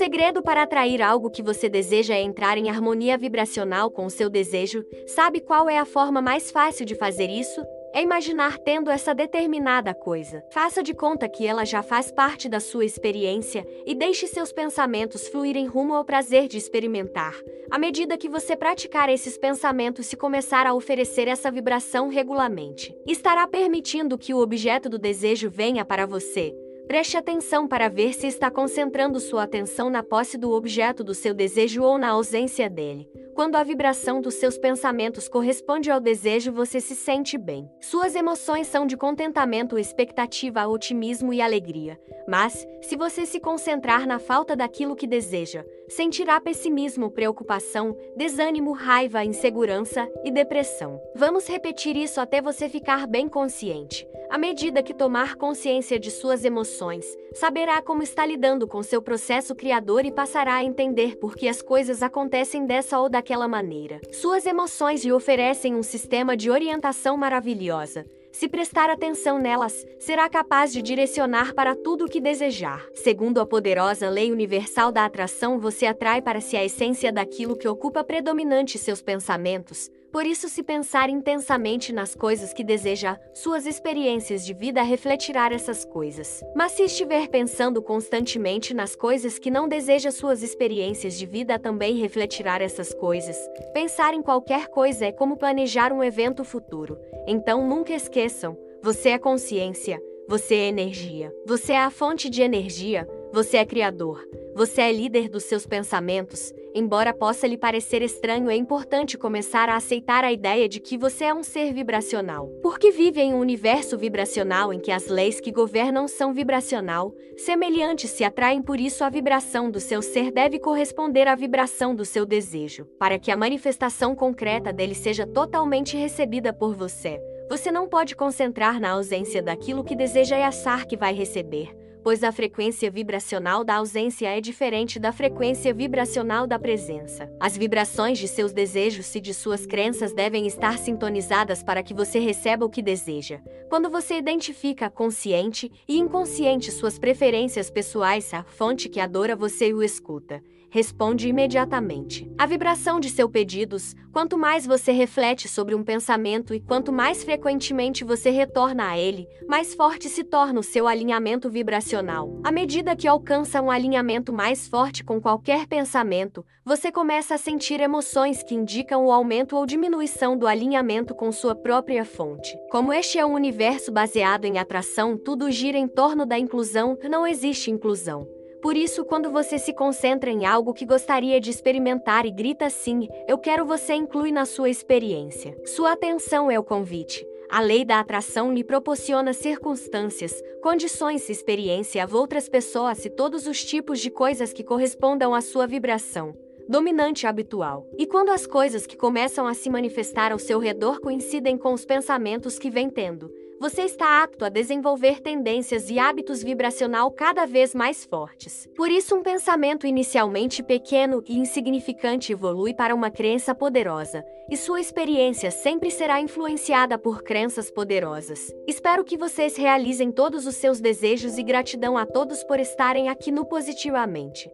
segredo para atrair algo que você deseja é entrar em harmonia vibracional com o seu desejo. Sabe qual é a forma mais fácil de fazer isso? É imaginar tendo essa determinada coisa. Faça de conta que ela já faz parte da sua experiência e deixe seus pensamentos fluírem rumo ao prazer de experimentar. À medida que você praticar esses pensamentos e começar a oferecer essa vibração regularmente, estará permitindo que o objeto do desejo venha para você. Preste atenção para ver se está concentrando sua atenção na posse do objeto do seu desejo ou na ausência dele. Quando a vibração dos seus pensamentos corresponde ao desejo, você se sente bem. Suas emoções são de contentamento, expectativa, otimismo e alegria. Mas, se você se concentrar na falta daquilo que deseja, sentirá pessimismo, preocupação, desânimo, raiva, insegurança e depressão. Vamos repetir isso até você ficar bem consciente. À medida que tomar consciência de suas emoções, saberá como está lidando com seu processo criador e passará a entender por que as coisas acontecem dessa ou daquela maneira. Suas emoções lhe oferecem um sistema de orientação maravilhosa. Se prestar atenção nelas, será capaz de direcionar para tudo o que desejar. Segundo a poderosa lei universal da atração, você atrai para si a essência daquilo que ocupa predominante seus pensamentos, por isso, se pensar intensamente nas coisas que deseja, suas experiências de vida refletirão essas coisas. Mas se estiver pensando constantemente nas coisas que não deseja, suas experiências de vida também refletirão essas coisas. Pensar em qualquer coisa é como planejar um evento futuro. Então nunca esqueçam: você é consciência, você é energia, você é a fonte de energia, você é criador. Você é líder dos seus pensamentos. Embora possa lhe parecer estranho, é importante começar a aceitar a ideia de que você é um ser vibracional. Porque vive em um universo vibracional em que as leis que governam são vibracional, semelhantes se atraem por isso a vibração do seu ser deve corresponder à vibração do seu desejo, para que a manifestação concreta dele seja totalmente recebida por você. Você não pode concentrar na ausência daquilo que deseja e achar que vai receber pois a frequência vibracional da ausência é diferente da frequência vibracional da presença. As vibrações de seus desejos e de suas crenças devem estar sintonizadas para que você receba o que deseja. Quando você identifica consciente e inconsciente suas preferências pessoais, a fonte que adora você o escuta responde imediatamente. A vibração de seus pedidos, quanto mais você reflete sobre um pensamento e quanto mais frequentemente você retorna a ele, mais forte se torna o seu alinhamento vibracional. À medida que alcança um alinhamento mais forte com qualquer pensamento, você começa a sentir emoções que indicam o aumento ou diminuição do alinhamento com sua própria fonte. Como este é um universo baseado em atração, tudo gira em torno da inclusão, não existe inclusão. Por isso, quando você se concentra em algo que gostaria de experimentar e grita sim, eu quero, você inclui na sua experiência. Sua atenção é o convite. A lei da atração lhe proporciona circunstâncias, condições experiência a outras pessoas e todos os tipos de coisas que correspondam à sua vibração dominante habitual. E quando as coisas que começam a se manifestar ao seu redor coincidem com os pensamentos que vem tendo, você está apto a desenvolver tendências e hábitos vibracional cada vez mais fortes. Por isso, um pensamento inicialmente pequeno e insignificante evolui para uma crença poderosa, e sua experiência sempre será influenciada por crenças poderosas. Espero que vocês realizem todos os seus desejos e gratidão a todos por estarem aqui no Positivamente.